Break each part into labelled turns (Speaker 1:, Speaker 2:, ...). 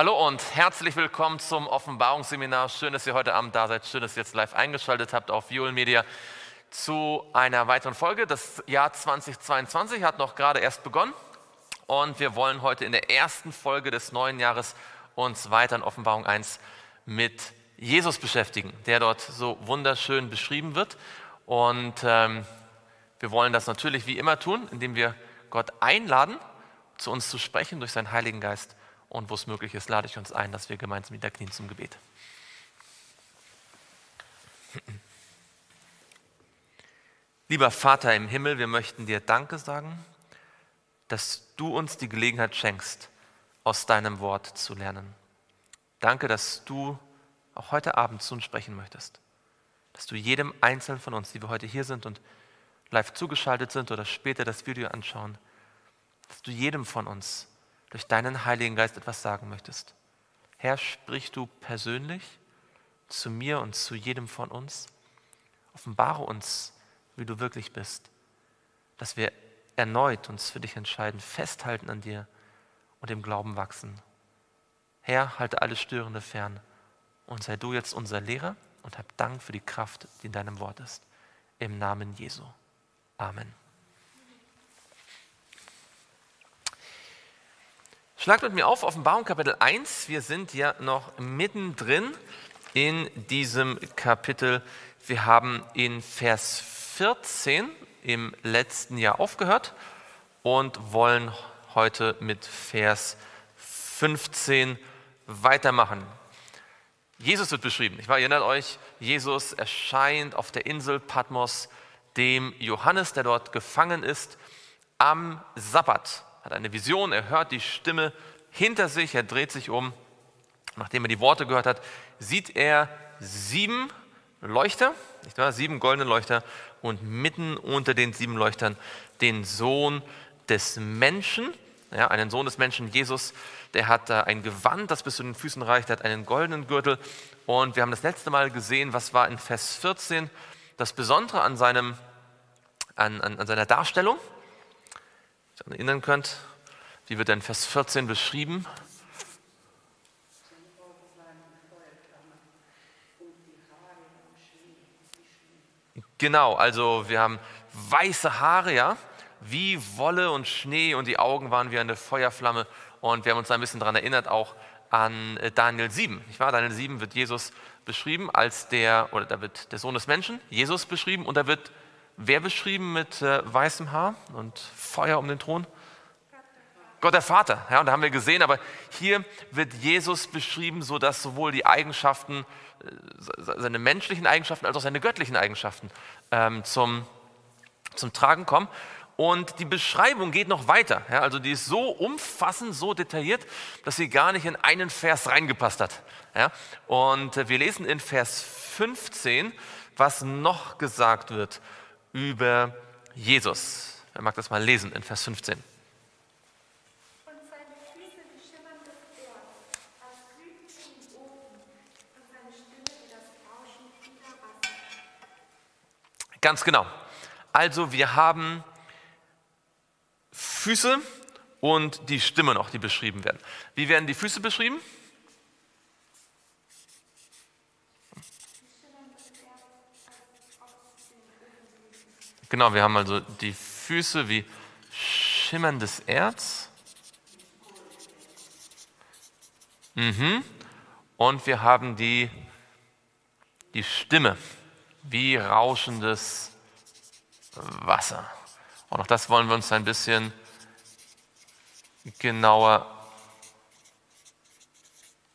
Speaker 1: Hallo und herzlich willkommen zum Offenbarungsseminar. Schön, dass ihr heute Abend da seid. Schön, dass ihr jetzt live eingeschaltet habt auf Viol Media zu einer weiteren Folge. Das Jahr 2022 hat noch gerade erst begonnen und wir wollen heute in der ersten Folge des neuen Jahres uns weiter in Offenbarung 1 mit Jesus beschäftigen, der dort so wunderschön beschrieben wird. Und ähm, wir wollen das natürlich wie immer tun, indem wir Gott einladen, zu uns zu sprechen durch seinen Heiligen Geist und wo es möglich ist, lade ich uns ein, dass wir gemeinsam wieder knien zum Gebet. Lieber Vater im Himmel, wir möchten dir Danke sagen, dass du uns die Gelegenheit schenkst, aus deinem Wort zu lernen. Danke, dass du auch heute Abend zu uns sprechen möchtest. Dass du jedem Einzelnen von uns, die wir heute hier sind und live zugeschaltet sind oder später das Video anschauen, dass du jedem von uns durch deinen Heiligen Geist etwas sagen möchtest. Herr, sprich du persönlich zu mir und zu jedem von uns. Offenbare uns, wie du wirklich bist, dass wir erneut uns für dich entscheiden, festhalten an dir und im Glauben wachsen. Herr, halte alles Störende fern und sei du jetzt unser Lehrer und hab Dank für die Kraft, die in deinem Wort ist. Im Namen Jesu. Amen. Schlagt mit mir auf, Offenbarung Kapitel 1. Wir sind ja noch mittendrin in diesem Kapitel. Wir haben in Vers 14 im letzten Jahr aufgehört und wollen heute mit Vers 15 weitermachen. Jesus wird beschrieben. Ich erinnert euch, Jesus erscheint auf der Insel Patmos dem Johannes, der dort gefangen ist, am Sabbat hat eine Vision, er hört die Stimme hinter sich, er dreht sich um. Nachdem er die Worte gehört hat, sieht er sieben Leuchter, nicht wahr? sieben goldene Leuchter und mitten unter den sieben Leuchtern den Sohn des Menschen, ja, einen Sohn des Menschen, Jesus, der hat ein Gewand, das bis zu den Füßen reicht, der hat einen goldenen Gürtel und wir haben das letzte Mal gesehen, was war in Vers 14 das Besondere an, seinem, an, an, an seiner Darstellung daran erinnern könnt. Wie wird in Vers 14 beschrieben? Genau, also wir haben weiße Haare, ja, wie Wolle und Schnee und die Augen waren wie eine Feuerflamme. Und wir haben uns ein bisschen daran erinnert, auch an äh, Daniel 7. Nicht wahr? Daniel 7 wird Jesus beschrieben als der, oder da wird der Sohn des Menschen, Jesus beschrieben, und da wird Wer beschrieben mit äh, weißem Haar und Feuer um den Thron? Gott der Vater. Ja, und da haben wir gesehen, aber hier wird Jesus beschrieben, so dass sowohl die Eigenschaften, äh, seine menschlichen Eigenschaften als auch seine göttlichen Eigenschaften ähm, zum, zum Tragen kommen. Und die Beschreibung geht noch weiter. Ja, also die ist so umfassend, so detailliert, dass sie gar nicht in einen Vers reingepasst hat. Ja, und äh, wir lesen in Vers 15, was noch gesagt wird über Jesus. Wer mag das mal lesen in Vers 15? Ganz genau. Also wir haben Füße und die Stimme noch, die beschrieben werden. Wie werden die Füße beschrieben? Genau, wir haben also die Füße wie schimmerndes Erz. Mhm. Und wir haben die, die Stimme wie rauschendes Wasser. Und auch das wollen wir uns ein bisschen genauer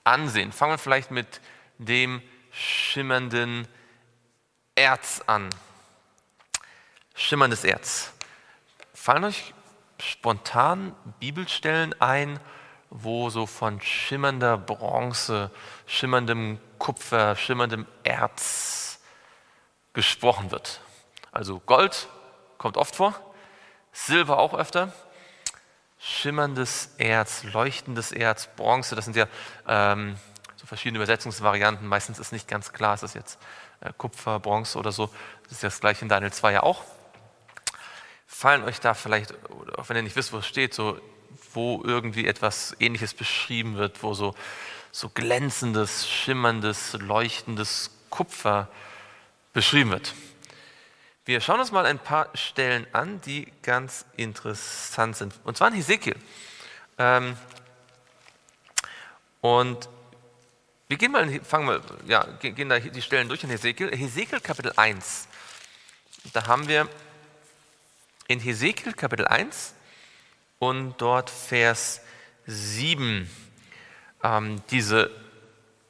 Speaker 1: ansehen. Fangen wir vielleicht mit dem schimmernden Erz an schimmerndes Erz. Fallen euch spontan Bibelstellen ein, wo so von schimmernder Bronze, schimmerndem Kupfer, schimmerndem Erz gesprochen wird? Also Gold kommt oft vor, Silber auch öfter, schimmerndes Erz, leuchtendes Erz, Bronze, das sind ja ähm, so verschiedene Übersetzungsvarianten. Meistens ist nicht ganz klar, ist das jetzt äh, Kupfer, Bronze oder so. Das ist das gleiche in Daniel 2 ja auch fallen euch da vielleicht, auch wenn ihr nicht wisst, wo es steht, so wo irgendwie etwas Ähnliches beschrieben wird, wo so, so glänzendes, schimmerndes, leuchtendes Kupfer beschrieben wird. Wir schauen uns mal ein paar Stellen an, die ganz interessant sind. Und zwar in Hesekiel. Ähm, und wir gehen mal, fangen wir, ja, gehen da die Stellen durch in Hesekiel. Hesekiel Kapitel 1. Da haben wir in Hesekiel Kapitel 1 und dort Vers 7 ähm, diese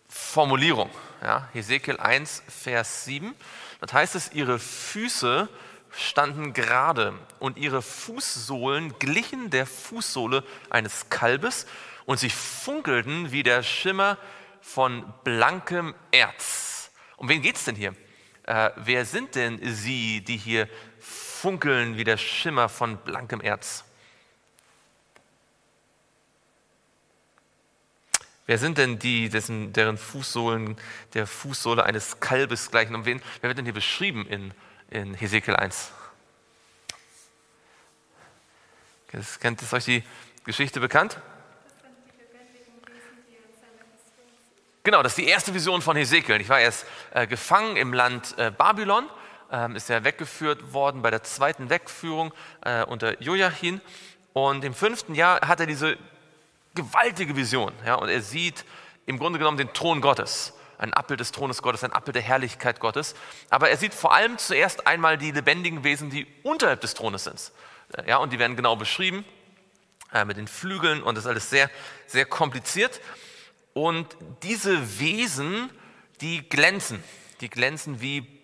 Speaker 1: Formulierung. Ja, Hesekiel 1, Vers 7. Das heißt es, ihre Füße standen gerade und ihre Fußsohlen glichen der Fußsohle eines Kalbes und sie funkelten wie der Schimmer von blankem Erz. Um wen geht es denn hier? Äh, wer sind denn sie, die hier funkeln wie der Schimmer von blankem Erz? Wer sind denn die, dessen, deren Fußsohlen der Fußsohle eines Kalbes gleichen? Um wen, wer wird denn hier beschrieben in, in Hesekiel 1? Kennt es euch die Geschichte bekannt? Genau, das ist die erste Vision von Hesekiel. Ich war erst äh, gefangen im Land äh, Babylon, ähm, ist ja weggeführt worden bei der zweiten Wegführung äh, unter Joachim. Und im fünften Jahr hat er diese gewaltige Vision. Ja, und er sieht im Grunde genommen den Thron Gottes. Ein Abbild des Thrones Gottes, ein Abbild der Herrlichkeit Gottes. Aber er sieht vor allem zuerst einmal die lebendigen Wesen, die unterhalb des Thrones sind. Äh, ja, und die werden genau beschrieben äh, mit den Flügeln und das ist alles sehr, sehr kompliziert. Und diese Wesen, die glänzen, die glänzen wie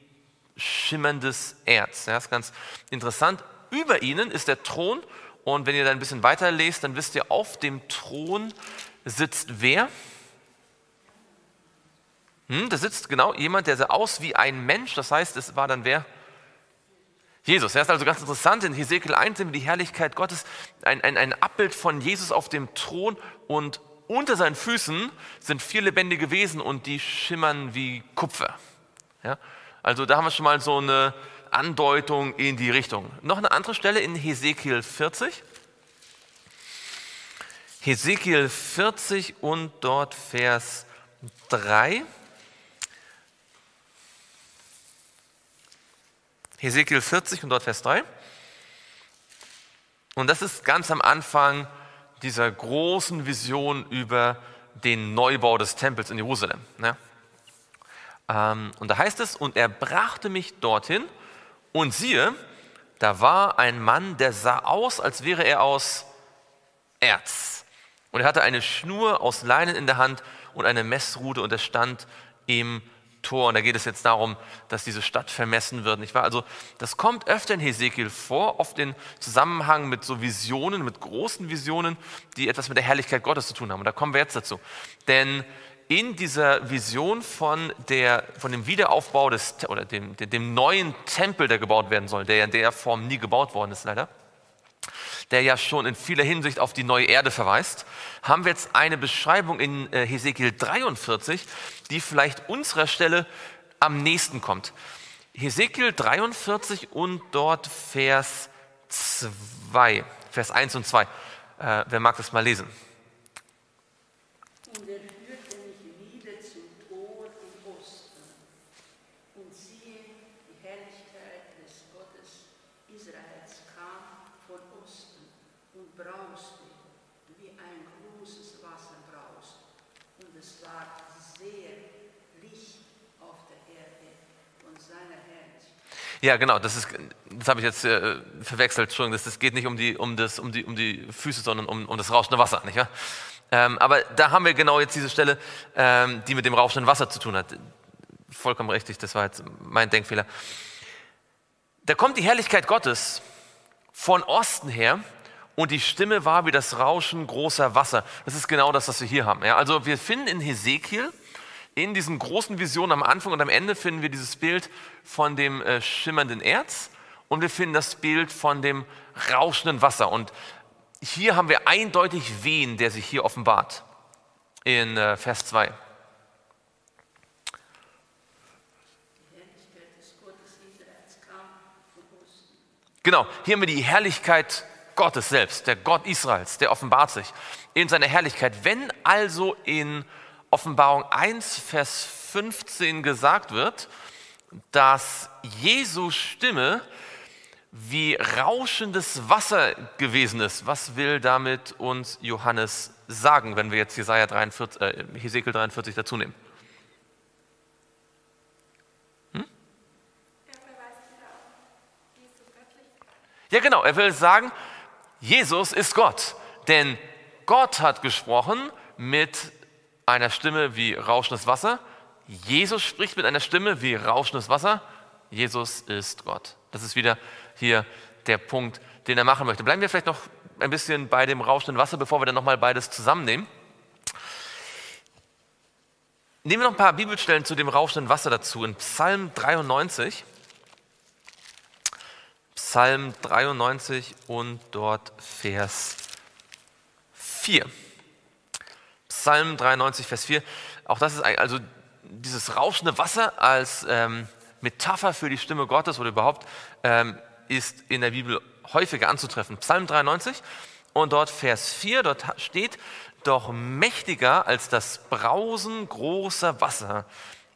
Speaker 1: schimmerndes Erz. Ja, das ist ganz interessant. Über ihnen ist der Thron und wenn ihr dann ein bisschen weiter lest, dann wisst ihr, auf dem Thron sitzt wer? Hm, da sitzt genau jemand, der sah aus wie ein Mensch. Das heißt, es war dann wer? Jesus. Er ist also ganz interessant. In Hesekiel 1 sehen wir die Herrlichkeit Gottes, ein, ein, ein Abbild von Jesus auf dem Thron und unter seinen Füßen sind vier lebendige Wesen und die schimmern wie Kupfer. Ja? Also da haben wir schon mal so eine Andeutung in die Richtung. Noch eine andere Stelle in Hesekiel 40. Hesekiel 40 und dort Vers 3. Hesekiel 40 und dort Vers 3. Und das ist ganz am Anfang dieser großen Vision über den Neubau des Tempels in Jerusalem. Ne? Ähm, und da heißt es, und er brachte mich dorthin und siehe, da war ein Mann, der sah aus, als wäre er aus Erz. Und er hatte eine Schnur aus Leinen in der Hand und eine Messrute und er stand im Tor. Und da geht es jetzt darum, dass diese Stadt vermessen wird. Nicht wahr? Also das kommt öfter in Hesekiel vor, oft in Zusammenhang mit so Visionen, mit großen Visionen, die etwas mit der Herrlichkeit Gottes zu tun haben. Und da kommen wir jetzt dazu. Denn in dieser Vision von, der, von dem Wiederaufbau des, oder dem, dem neuen Tempel, der gebaut werden soll, der in der Form nie gebaut worden ist leider, der ja schon in vieler Hinsicht auf die neue Erde verweist, haben wir jetzt eine Beschreibung in äh, Hesekiel 43, die vielleicht unserer Stelle am nächsten kommt. Hesekiel 43 und dort Vers 2, Vers 1 und 2. Äh, wer mag das mal lesen? Ja, genau, das, ist, das habe ich jetzt äh, verwechselt. Entschuldigung, das, das geht nicht um die, um, das, um, die, um die Füße, sondern um, um das rauschende Wasser. Nicht wahr? Ähm, aber da haben wir genau jetzt diese Stelle, ähm, die mit dem rauschenden Wasser zu tun hat. Vollkommen richtig, das war jetzt mein Denkfehler. Da kommt die Herrlichkeit Gottes von Osten her und die Stimme war wie das Rauschen großer Wasser. Das ist genau das, was wir hier haben. Ja, also wir finden in Hesekiel in diesen großen Visionen am Anfang und am Ende finden wir dieses Bild von dem äh, schimmernden Erz und wir finden das Bild von dem rauschenden Wasser. Und hier haben wir eindeutig wen, der sich hier offenbart in äh, Vers 2. Genau, hier haben wir die Herrlichkeit Gottes selbst, der Gott Israels, der offenbart sich in seiner Herrlichkeit. Wenn also in Offenbarung 1, Vers 15 gesagt wird, dass Jesu Stimme wie rauschendes Wasser gewesen ist. Was will damit uns Johannes sagen, wenn wir jetzt Jesaja 43, äh, Hesekiel 43 dazu nehmen? Hm? Ja, genau, er will sagen, Jesus ist Gott. Denn Gott hat gesprochen mit einer Stimme wie rauschendes Wasser. Jesus spricht mit einer Stimme wie rauschendes Wasser. Jesus ist Gott. Das ist wieder hier der Punkt, den er machen möchte. Bleiben wir vielleicht noch ein bisschen bei dem rauschenden Wasser, bevor wir dann nochmal beides zusammennehmen. Nehmen wir noch ein paar Bibelstellen zu dem rauschenden Wasser dazu. In Psalm 93. Psalm 93 und dort Vers 4. Psalm 93, Vers 4. Auch das ist also dieses rauschende Wasser als ähm, Metapher für die Stimme Gottes oder überhaupt ähm, ist in der Bibel häufiger anzutreffen. Psalm 93 und dort Vers 4, dort steht, doch mächtiger als das Brausen großer Wasser,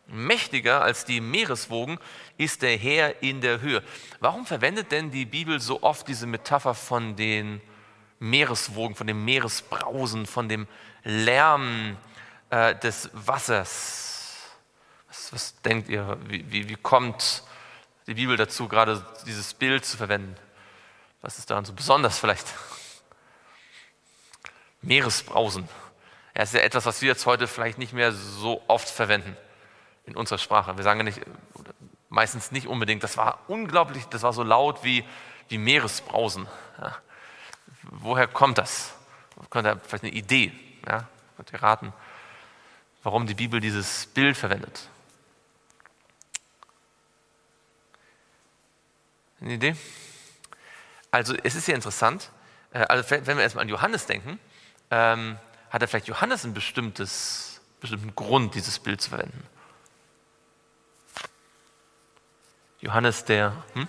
Speaker 1: mächtiger als die Meereswogen ist der Herr in der Höhe. Warum verwendet denn die Bibel so oft diese Metapher von den Meereswogen, von dem Meeresbrausen, von dem Lärm äh, des Wassers? Was, was denkt ihr? Wie, wie, wie kommt die Bibel dazu, gerade dieses Bild zu verwenden. Was ist daran so besonders vielleicht? Meeresbrausen. Ja, ist ja etwas, was wir jetzt heute vielleicht nicht mehr so oft verwenden in unserer Sprache. Wir sagen ja nicht, meistens nicht unbedingt, das war unglaublich, das war so laut wie, wie Meeresbrausen. Ja. Woher kommt das? Könnt ihr vielleicht eine Idee, ja? könnt ihr raten, warum die Bibel dieses Bild verwendet? Eine Idee? Also es ist ja interessant, äh, also wenn wir erstmal an Johannes denken, ähm, hat er vielleicht Johannes einen bestimmtes, bestimmten Grund, dieses Bild zu verwenden. Johannes der... Hm?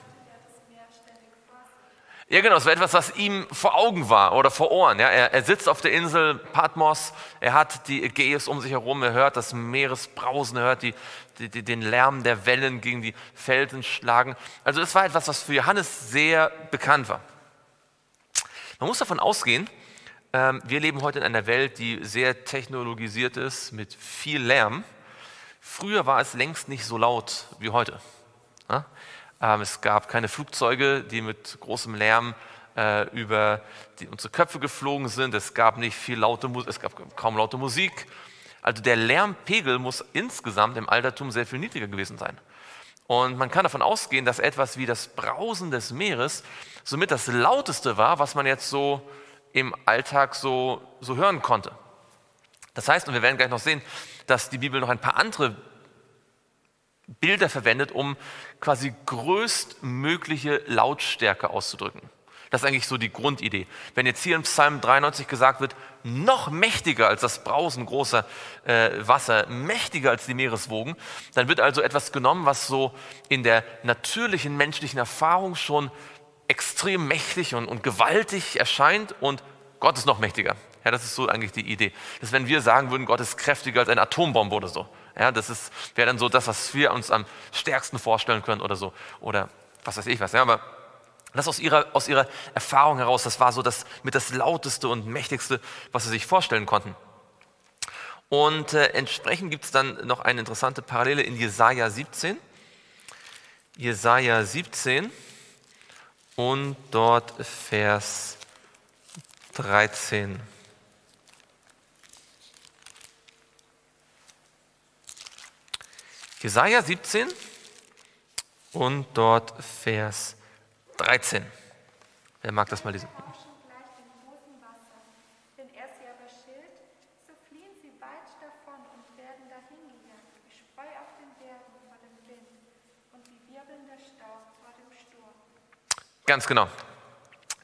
Speaker 1: Ja, genau, es war etwas, was ihm vor Augen war oder vor Ohren. Ja. Er, er sitzt auf der Insel Patmos, er hat die Ägäis um sich herum, er hört das Meeresbrausen, er hört die, die, die, den Lärm der Wellen gegen die Felsen schlagen. Also es war etwas, was für Johannes sehr bekannt war. Man muss davon ausgehen, ähm, wir leben heute in einer Welt, die sehr technologisiert ist, mit viel Lärm. Früher war es längst nicht so laut wie heute. Ja? Ähm, es gab keine Flugzeuge, die mit großem Lärm äh, über die, unsere Köpfe geflogen sind. Es gab nicht viel laute Musik, es gab kaum laute Musik. Also der Lärmpegel muss insgesamt im Altertum sehr viel niedriger gewesen sein. Und man kann davon ausgehen, dass etwas wie das Brausen des Meeres somit das lauteste war, was man jetzt so im Alltag so, so hören konnte. Das heißt, und wir werden gleich noch sehen, dass die Bibel noch ein paar andere Bilder verwendet, um quasi größtmögliche Lautstärke auszudrücken. Das ist eigentlich so die Grundidee. Wenn jetzt hier in Psalm 93 gesagt wird, noch mächtiger als das Brausen großer äh, Wasser, mächtiger als die Meereswogen, dann wird also etwas genommen, was so in der natürlichen menschlichen Erfahrung schon extrem mächtig und, und gewaltig erscheint und Gott ist noch mächtiger. Ja, das ist so eigentlich die Idee. Dass wenn wir sagen würden, Gott ist kräftiger als eine Atombombe oder so, ja, das wäre dann so das, was wir uns am stärksten vorstellen können oder so. Oder was weiß ich was. Ja, aber das aus ihrer, aus ihrer Erfahrung heraus, das war so das mit das lauteste und mächtigste, was sie sich vorstellen konnten. Und äh, entsprechend gibt es dann noch eine interessante Parallele in Jesaja 17. Jesaja 17 und dort Vers 13. Jesaja 17 und dort Vers 13. Wer mag das mal lesen? Ganz genau.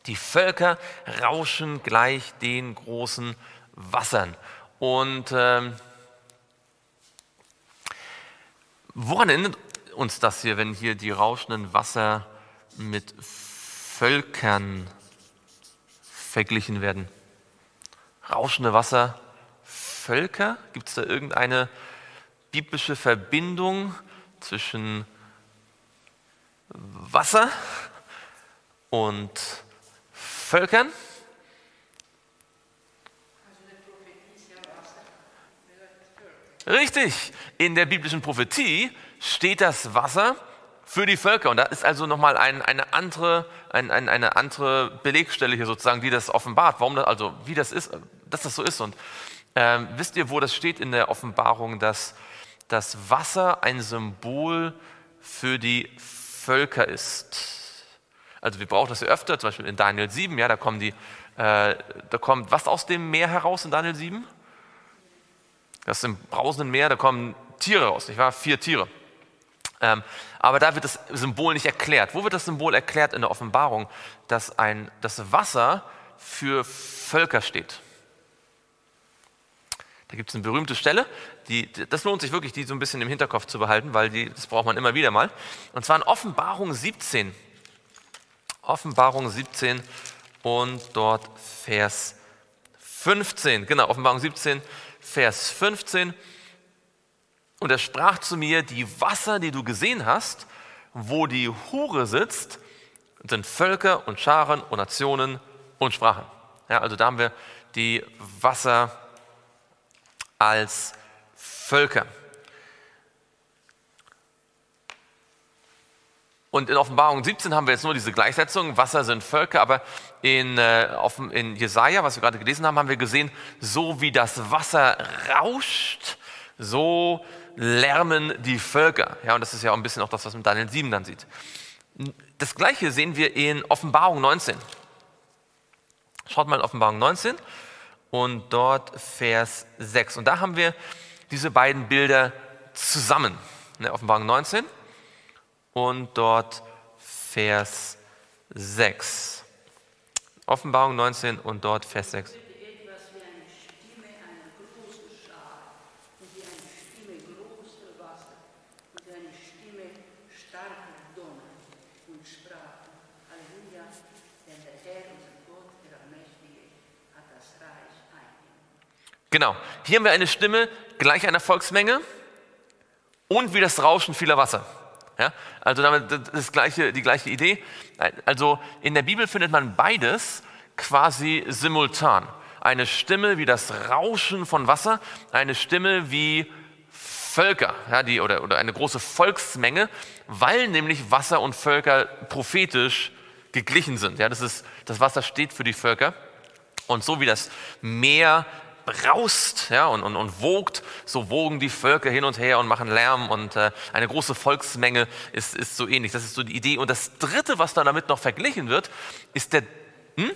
Speaker 1: Die Völker rauschen gleich den großen Wassern. Und ähm, Woran erinnert uns das hier, wenn hier die rauschenden Wasser mit Völkern verglichen werden. Rauschende Wasser, Völker? Gibt es da irgendeine biblische Verbindung zwischen Wasser und Völkern? Richtig, in der biblischen Prophetie steht das Wasser für die Völker. Und da ist also nochmal ein, eine, andere, ein, ein, eine andere Belegstelle hier sozusagen, die das offenbart, warum das, also wie das ist, dass das so ist. Und ähm, wisst ihr, wo das steht in der Offenbarung, dass das Wasser ein Symbol für die Völker ist? Also wir brauchen das ja öfter, zum Beispiel in Daniel 7, ja, da kommen die, äh, da kommt was aus dem Meer heraus in Daniel 7? Das ist im brausenden Meer, da kommen Tiere raus, nicht wahr? Vier Tiere. Ähm, aber da wird das Symbol nicht erklärt. Wo wird das Symbol erklärt in der Offenbarung? Dass ein, das Wasser für Völker steht. Da gibt es eine berühmte Stelle, die, das lohnt sich wirklich, die so ein bisschen im Hinterkopf zu behalten, weil die, das braucht man immer wieder mal. Und zwar in Offenbarung 17. Offenbarung 17 und dort Vers 15. Genau, Offenbarung 17, Vers 15. Und er sprach zu mir, die Wasser, die du gesehen hast, wo die Hure sitzt, sind Völker und Scharen und Nationen und Sprachen. Ja, also da haben wir die Wasser als Völker. Und in Offenbarung 17 haben wir jetzt nur diese Gleichsetzung, Wasser sind Völker, aber in, äh, in Jesaja, was wir gerade gelesen haben, haben wir gesehen, so wie das Wasser rauscht, so lärmen die Völker. Ja, und das ist ja auch ein bisschen auch das, was man Daniel 7 dann sieht. Das gleiche sehen wir in Offenbarung 19. Schaut mal in Offenbarung 19 und dort Vers 6. Und da haben wir diese beiden Bilder zusammen. In der Offenbarung 19 und dort Vers 6. Offenbarung 19 und dort Vers 6. Genau. Hier haben wir eine Stimme gleich einer Volksmenge und wie das Rauschen vieler Wasser. Ja? Also damit das gleiche, die gleiche Idee. Also in der Bibel findet man beides quasi simultan. Eine Stimme wie das Rauschen von Wasser, eine Stimme wie Völker ja, die, oder, oder eine große Volksmenge, weil nämlich Wasser und Völker prophetisch geglichen sind. Ja, das, ist, das Wasser steht für die Völker. Und so wie das Meer braust ja, und, und, und wogt, so wogen die Völker hin und her und machen Lärm und äh, eine große Volksmenge ist, ist so ähnlich. Das ist so die Idee. Und das Dritte, was dann damit noch verglichen wird, ist der... Hm?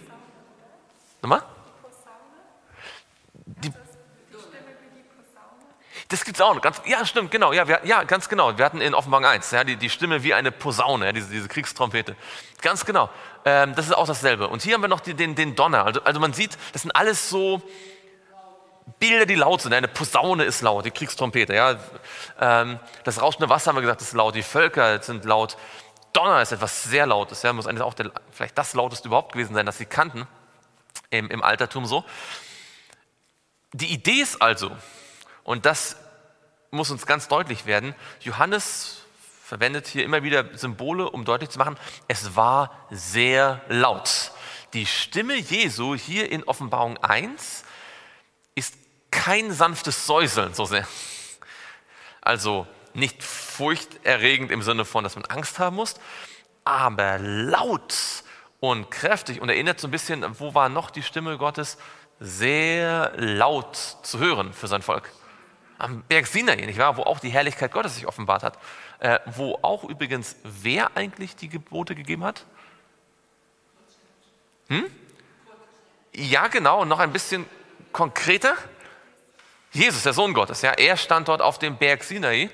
Speaker 1: Nochmal? Die, das es auch. Ganz, ja, stimmt, genau. Ja, wir, ja, ganz genau. Wir hatten in Offenbarung 1 ja, die, die Stimme wie eine Posaune, ja, diese, diese Kriegstrompete. Ganz genau. Ähm, das ist auch dasselbe. Und hier haben wir noch die, den, den Donner. Also, also man sieht, das sind alles so Bilder, die laut sind. Eine Posaune ist laut, die Kriegstrompete. Ja. Ähm, das rauschende Wasser haben wir gesagt, ist laut. Die Völker sind laut. Donner ist etwas sehr Lautes. Ja. Muss eigentlich auch der, vielleicht das lauteste überhaupt gewesen sein, das sie kannten im, im Altertum so. Die Idee ist also, und das muss uns ganz deutlich werden, Johannes verwendet hier immer wieder Symbole, um deutlich zu machen, es war sehr laut. Die Stimme Jesu hier in Offenbarung 1 ist kein sanftes Säuseln so sehr. Also nicht furchterregend im Sinne von, dass man Angst haben muss, aber laut und kräftig und erinnert so ein bisschen, wo war noch die Stimme Gottes? Sehr laut zu hören für sein Volk. Am Berg Sinai, nicht wahr? Wo auch die Herrlichkeit Gottes sich offenbart hat. Äh, wo auch übrigens, wer eigentlich die Gebote gegeben hat? Hm? Ja, genau, noch ein bisschen konkreter? Jesus, der Sohn Gottes, ja, er stand dort auf dem Berg Sinai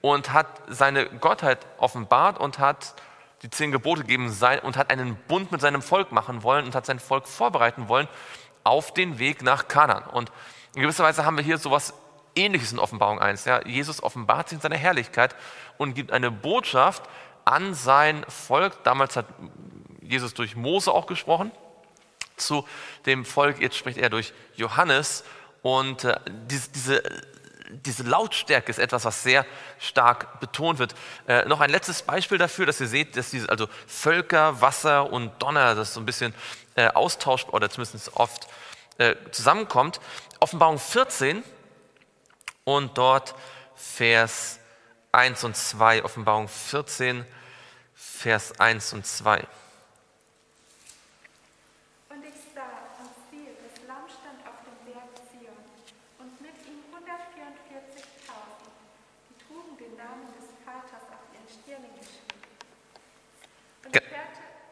Speaker 1: und hat seine Gottheit offenbart und hat die zehn Gebote gegeben und hat einen Bund mit seinem Volk machen wollen und hat sein Volk vorbereiten wollen auf den Weg nach Kanan. Und in gewisser Weise haben wir hier sowas Ähnliches in Offenbarung 1. Ja. Jesus offenbart sich in seiner Herrlichkeit und gibt eine Botschaft an sein Volk. Damals hat Jesus durch Mose auch gesprochen zu dem Volk. Jetzt spricht er durch Johannes und äh, diese, diese, diese Lautstärke ist etwas, was sehr stark betont wird. Äh, noch ein letztes Beispiel dafür, dass ihr seht, dass diese also Völker, Wasser und Donner, das so ein bisschen äh, austauscht oder zumindest oft äh, zusammenkommt. Offenbarung 14 und dort Vers 1 und 2. Offenbarung 14, Vers 1 und 2.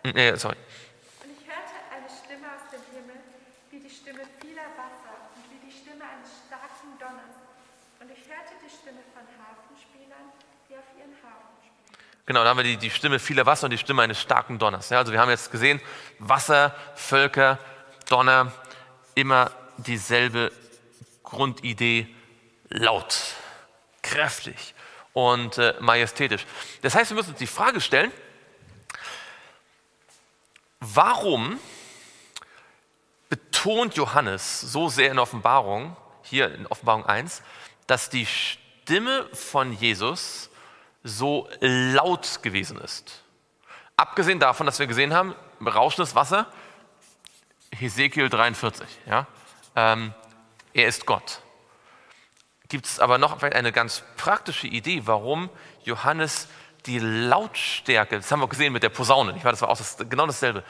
Speaker 2: Nee, sorry. Und ich hörte eine Stimme aus dem Himmel, wie die Stimme vieler Wasser und wie die Stimme eines starken Donners. Und ich hörte die Stimme von Hafenspielern, die auf ihren Hafen spielen.
Speaker 1: Genau, da haben wir die, die Stimme vieler Wasser und die Stimme eines starken Donners. Ja, also wir haben jetzt gesehen, Wasser, Völker, Donner, immer dieselbe Grundidee, laut, kräftig und äh, majestätisch. Das heißt, wir müssen uns die Frage stellen, Warum betont Johannes so sehr in Offenbarung, hier in Offenbarung 1, dass die Stimme von Jesus so laut gewesen ist? Abgesehen davon, dass wir gesehen haben, rauschendes Wasser, Hesekiel 43, ja, ähm, er ist Gott. Gibt es aber noch eine ganz praktische Idee, warum Johannes die Lautstärke, das haben wir gesehen mit der Posaune, nicht wahr? das war auch das, genau dasselbe.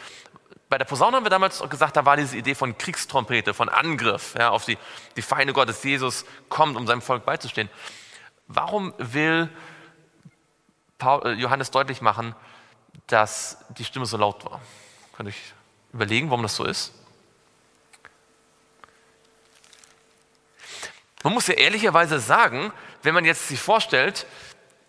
Speaker 1: Bei der Posaune haben wir damals gesagt, da war diese Idee von Kriegstrompete, von Angriff ja, auf die, die Feinde Gottes. Jesus kommt, um seinem Volk beizustehen. Warum will Paul, äh, Johannes deutlich machen, dass die Stimme so laut war? Könnt ihr euch überlegen, warum das so ist? Man muss ja ehrlicherweise sagen, wenn man jetzt sich vorstellt,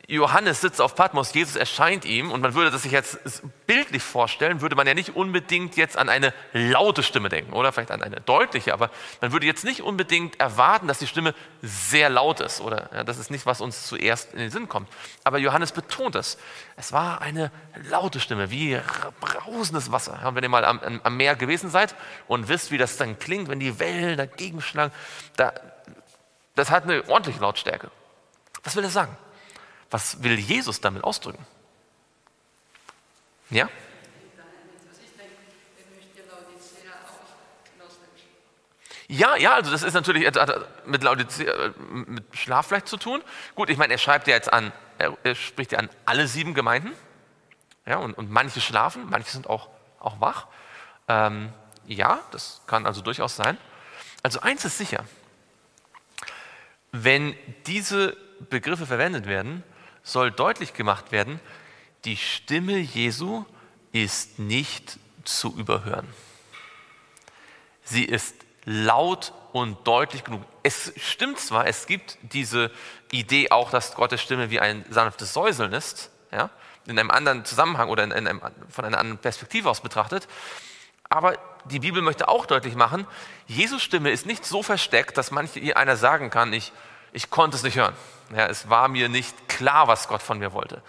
Speaker 1: Johannes sitzt auf Patmos, Jesus erscheint ihm und man würde das sich jetzt bildlich vorstellen, würde man ja nicht unbedingt jetzt an eine laute Stimme denken oder vielleicht an eine deutliche, aber man würde jetzt nicht unbedingt erwarten, dass die Stimme sehr laut ist oder ja, das ist nicht, was uns zuerst in den Sinn kommt. Aber Johannes betont es. Es war eine laute Stimme, wie brausendes Wasser. Ja, wenn ihr mal am, am, Meer gewesen seid und wisst, wie das dann klingt, wenn die Wellen dagegen schlagen, da, das hat eine ordentliche Lautstärke. Was will er sagen? Was will Jesus damit ausdrücken? Ja? Ja, ja, also das ist natürlich mit, Laodicea, mit Schlaf vielleicht zu tun. Gut, ich meine, er schreibt ja jetzt an, er, spricht ja an alle sieben Gemeinden. Ja, und, und manche schlafen, manche sind auch, auch wach. Ähm, ja, das kann also durchaus sein. Also eins ist sicher, wenn diese Begriffe verwendet werden, soll deutlich gemacht werden, die Stimme Jesu ist nicht zu überhören. Sie ist laut und deutlich genug. Es stimmt zwar, es gibt diese Idee auch, dass Gottes Stimme wie ein sanftes Säuseln ist, ja, in einem anderen Zusammenhang oder in einem, von einer anderen Perspektive aus betrachtet, aber die Bibel möchte auch deutlich machen, Jesus Stimme ist nicht so versteckt, dass manche einer sagen kann, ich, ich konnte es nicht hören. Ja, es war mir nicht klar, was Gott von mir wollte.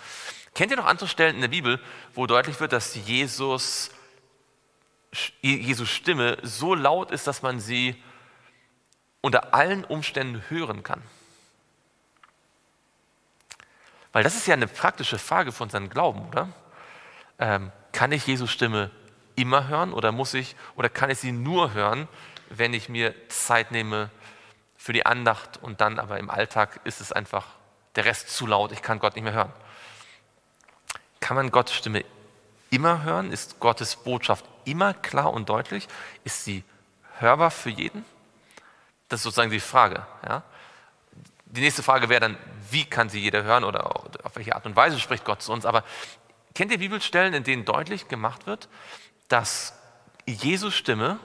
Speaker 1: Kennt ihr noch andere Stellen in der Bibel, wo deutlich wird, dass Jesus, Jesus Stimme so laut ist, dass man sie unter allen Umständen hören kann? Weil das ist ja eine praktische Frage von seinem Glauben, oder? Ähm, kann ich Jesus Stimme immer hören oder muss ich oder kann ich sie nur hören, wenn ich mir Zeit nehme, für die Andacht und dann aber im Alltag ist es einfach der Rest zu laut, ich kann Gott nicht mehr hören. Kann man Gottes Stimme immer hören? Ist Gottes Botschaft immer klar und deutlich? Ist sie hörbar für jeden? Das ist sozusagen die Frage. Ja? Die nächste Frage wäre dann, wie kann sie jeder hören oder auf welche Art und Weise spricht Gott zu uns? Aber kennt ihr Bibelstellen, in denen deutlich gemacht wird, dass Jesus Stimme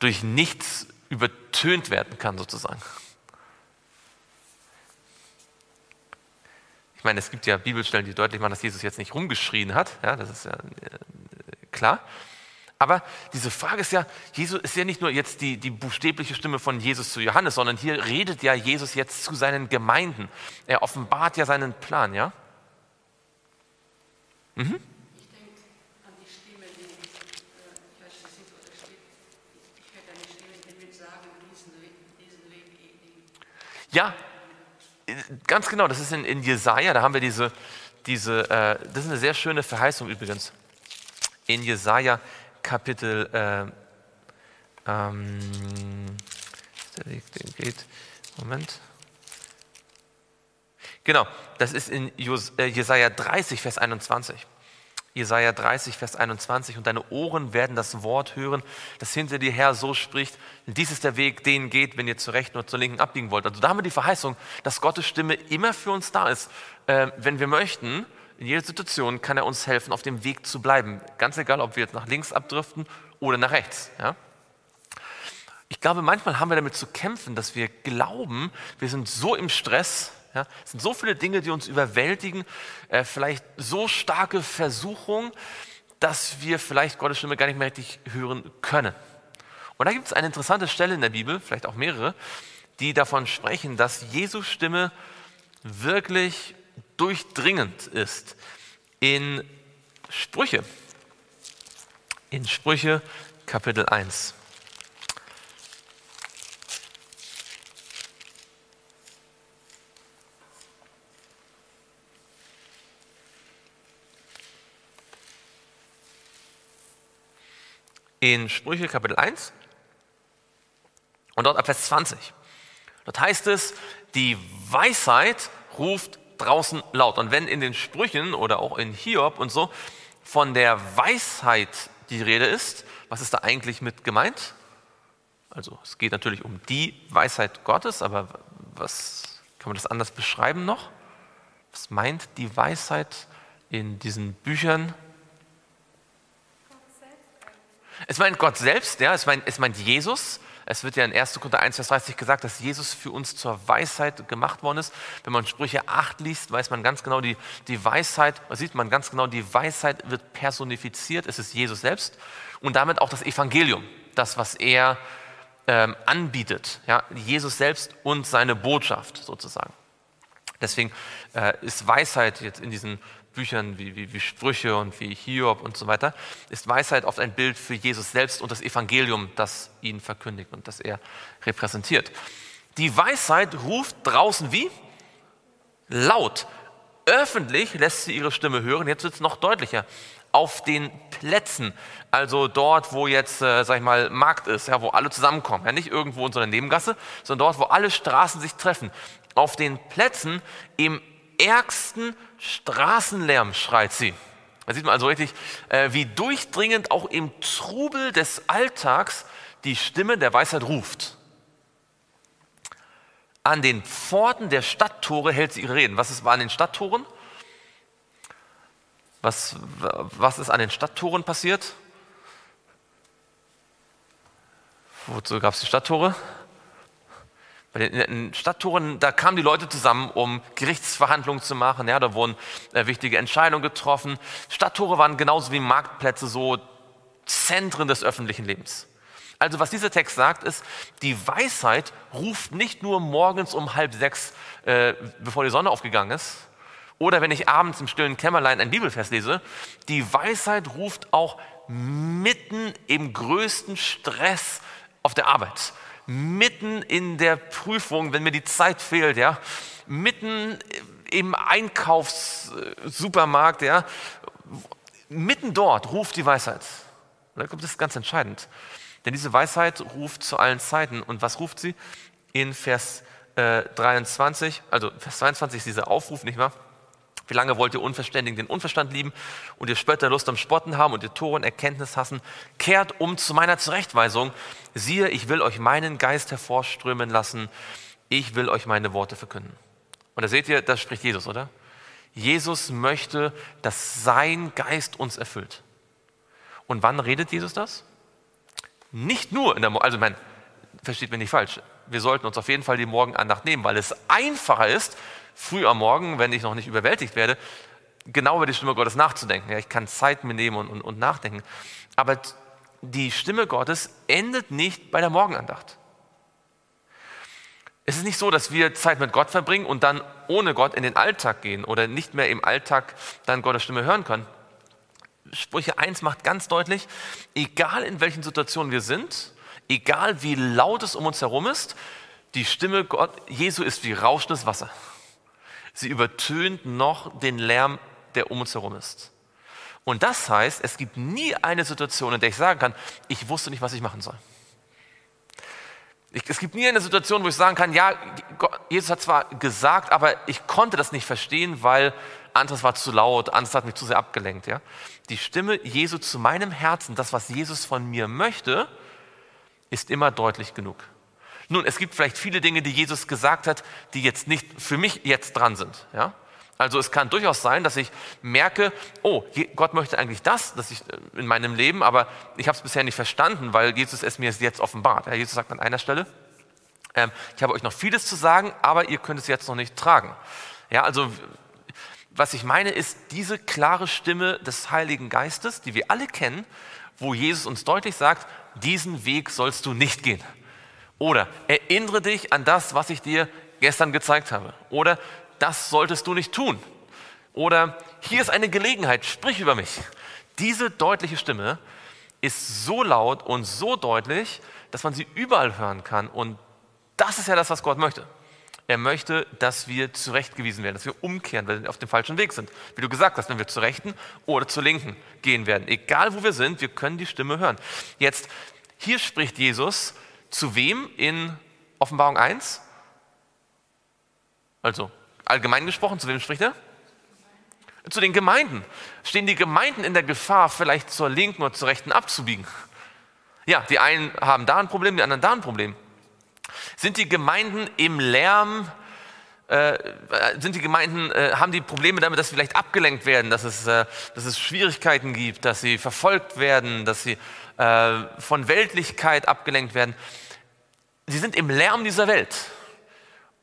Speaker 1: durch nichts übertönt werden kann, sozusagen. Ich meine, es gibt ja Bibelstellen, die deutlich machen, dass Jesus jetzt nicht rumgeschrien hat. Ja, das ist ja äh, klar. Aber diese Frage ist ja, Jesus ist ja nicht nur jetzt die, die buchstäbliche Stimme von Jesus zu Johannes, sondern hier redet ja Jesus jetzt zu seinen Gemeinden. Er offenbart ja seinen Plan, ja? Mhm. Ja, ganz genau, das ist in, in Jesaja, da haben wir diese, diese äh, das ist eine sehr schöne Verheißung übrigens. In Jesaja Kapitel, äh, ähm, der Weg, den geht, Moment. Genau, das ist in äh, Jesaja 30, Vers 21. Jesaja 30, Vers 21. Und deine Ohren werden das Wort hören, das hinter dir her so spricht. Dies ist der Weg, den geht, wenn ihr zur rechten oder zur linken abbiegen wollt. Also da haben wir die Verheißung, dass Gottes Stimme immer für uns da ist. Äh, wenn wir möchten, in jeder Situation kann er uns helfen, auf dem Weg zu bleiben. Ganz egal, ob wir jetzt nach links abdriften oder nach rechts. Ja? Ich glaube, manchmal haben wir damit zu kämpfen, dass wir glauben, wir sind so im Stress, ja, es sind so viele Dinge, die uns überwältigen, äh, vielleicht so starke Versuchungen, dass wir vielleicht Gottes Stimme gar nicht mehr richtig hören können. Und da gibt es eine interessante Stelle in der Bibel, vielleicht auch mehrere, die davon sprechen, dass Jesu Stimme wirklich durchdringend ist. In Sprüche, in Sprüche Kapitel 1. in Sprüche Kapitel 1 und dort ab Vers 20. Dort heißt es, die Weisheit ruft draußen laut. Und wenn in den Sprüchen oder auch in Hiob und so von der Weisheit die Rede ist, was ist da eigentlich mit gemeint? Also es geht natürlich um die Weisheit Gottes, aber was kann man das anders beschreiben noch? Was meint die Weisheit in diesen Büchern? Es meint Gott selbst, ja, es meint, es meint Jesus. Es wird ja in 1. Korinther 1, Vers 30 gesagt, dass Jesus für uns zur Weisheit gemacht worden ist. Wenn man Sprüche 8 liest, weiß man ganz genau, die, die Weisheit, sieht man ganz genau, die Weisheit wird personifiziert. Es ist Jesus selbst und damit auch das Evangelium, das, was er ähm, anbietet. Ja, Jesus selbst und seine Botschaft sozusagen. Deswegen äh, ist Weisheit jetzt in diesen Büchern wie, wie, wie, Sprüche und wie Hiob und so weiter, ist Weisheit oft ein Bild für Jesus selbst und das Evangelium, das ihn verkündigt und das er repräsentiert. Die Weisheit ruft draußen wie? Laut. Öffentlich lässt sie ihre Stimme hören. Jetzt wird es noch deutlicher. Auf den Plätzen, also dort, wo jetzt, äh, sag ich mal, Markt ist, ja, wo alle zusammenkommen. Ja, nicht irgendwo in so einer Nebengasse, sondern dort, wo alle Straßen sich treffen. Auf den Plätzen im ärgsten Straßenlärm, schreit sie. Da sieht man also richtig, äh, wie durchdringend auch im Trubel des Alltags die Stimme der Weisheit ruft. An den Pforten der Stadttore hält sie ihre Reden. Was ist, war an den Stadttoren? Was, was ist an den Stadttoren passiert? Wozu gab es die Stadttore? Bei den Stadttoren, da kamen die Leute zusammen, um Gerichtsverhandlungen zu machen. Ja, da wurden äh, wichtige Entscheidungen getroffen. Stadttore waren genauso wie Marktplätze so Zentren des öffentlichen Lebens. Also was dieser Text sagt, ist, die Weisheit ruft nicht nur morgens um halb sechs, äh, bevor die Sonne aufgegangen ist, oder wenn ich abends im stillen Kämmerlein ein Bibelfest lese. Die Weisheit ruft auch mitten im größten Stress auf der Arbeit mitten in der Prüfung, wenn mir die Zeit fehlt, ja, mitten im Einkaufssupermarkt, ja, mitten dort ruft die Weisheit. Und das ist ganz entscheidend. Denn diese Weisheit ruft zu allen Zeiten. Und was ruft sie? In Vers äh, 23, also Vers 22 ist dieser Aufruf, nicht wahr? Wie lange wollt ihr Unverständigen den Unverstand lieben und ihr Spötter Lust am Spotten haben und ihr Toren Erkenntnis hassen? Kehrt um zu meiner Zurechtweisung. Siehe, ich will euch meinen Geist hervorströmen lassen. Ich will euch meine Worte verkünden. Und da seht ihr, das spricht Jesus, oder? Jesus möchte, dass sein Geist uns erfüllt. Und wann redet Jesus das? Nicht nur in der, Mo also mein, versteht mich nicht falsch. Wir sollten uns auf jeden Fall die Morgenandacht nehmen, weil es einfacher ist, früh am Morgen, wenn ich noch nicht überwältigt werde, genau über die Stimme Gottes nachzudenken. Ja, ich kann Zeit mir nehmen und, und, und nachdenken. Aber die Stimme Gottes endet nicht bei der Morgenandacht. Es ist nicht so, dass wir Zeit mit Gott verbringen und dann ohne Gott in den Alltag gehen oder nicht mehr im Alltag dann Gottes Stimme hören können. Sprüche 1 macht ganz deutlich, egal in welchen Situationen wir sind, egal wie laut es um uns herum ist, Die Stimme Gott, Jesu ist wie rauschendes Wasser. Sie übertönt noch den Lärm, der um uns herum ist. Und das heißt, es gibt nie eine Situation, in der ich sagen kann, ich wusste nicht, was ich machen soll. Es gibt nie eine Situation, wo ich sagen kann, ja, Jesus hat zwar gesagt, aber ich konnte das nicht verstehen, weil anderes war zu laut, anderes hat mich zu sehr abgelenkt. Ja? Die Stimme Jesu zu meinem Herzen, das, was Jesus von mir möchte, ist immer deutlich genug. Nun, es gibt vielleicht viele Dinge, die Jesus gesagt hat, die jetzt nicht für mich jetzt dran sind. Ja? Also es kann durchaus sein, dass ich merke, oh, Gott möchte eigentlich das, dass ich äh, in meinem Leben, aber ich habe es bisher nicht verstanden, weil Jesus es mir jetzt offenbart. Ja, Jesus sagt an einer Stelle, ähm, ich habe euch noch vieles zu sagen, aber ihr könnt es jetzt noch nicht tragen. Ja, also was ich meine ist diese klare Stimme des Heiligen Geistes, die wir alle kennen, wo Jesus uns deutlich sagt, diesen Weg sollst du nicht gehen. Oder erinnere dich an das, was ich dir gestern gezeigt habe. Oder das solltest du nicht tun. Oder hier ist eine Gelegenheit, sprich über mich. Diese deutliche Stimme ist so laut und so deutlich, dass man sie überall hören kann. Und das ist ja das, was Gott möchte. Er möchte, dass wir zurechtgewiesen werden, dass wir umkehren, wenn wir auf dem falschen Weg sind. Wie du gesagt hast, wenn wir zur rechten oder zur linken gehen werden. Egal wo wir sind, wir können die Stimme hören. Jetzt, hier spricht Jesus zu wem in Offenbarung 1? Also allgemein gesprochen, zu wem spricht er? Zu den Gemeinden. Stehen die Gemeinden in der Gefahr, vielleicht zur linken oder zur rechten abzubiegen? Ja, die einen haben da ein Problem, die anderen da ein Problem. Sind die Gemeinden im Lärm, äh, sind die Gemeinden, äh, haben die Probleme damit, dass sie vielleicht abgelenkt werden, dass es, äh, dass es Schwierigkeiten gibt, dass sie verfolgt werden, dass sie äh, von Weltlichkeit abgelenkt werden? Sie sind im Lärm dieser Welt.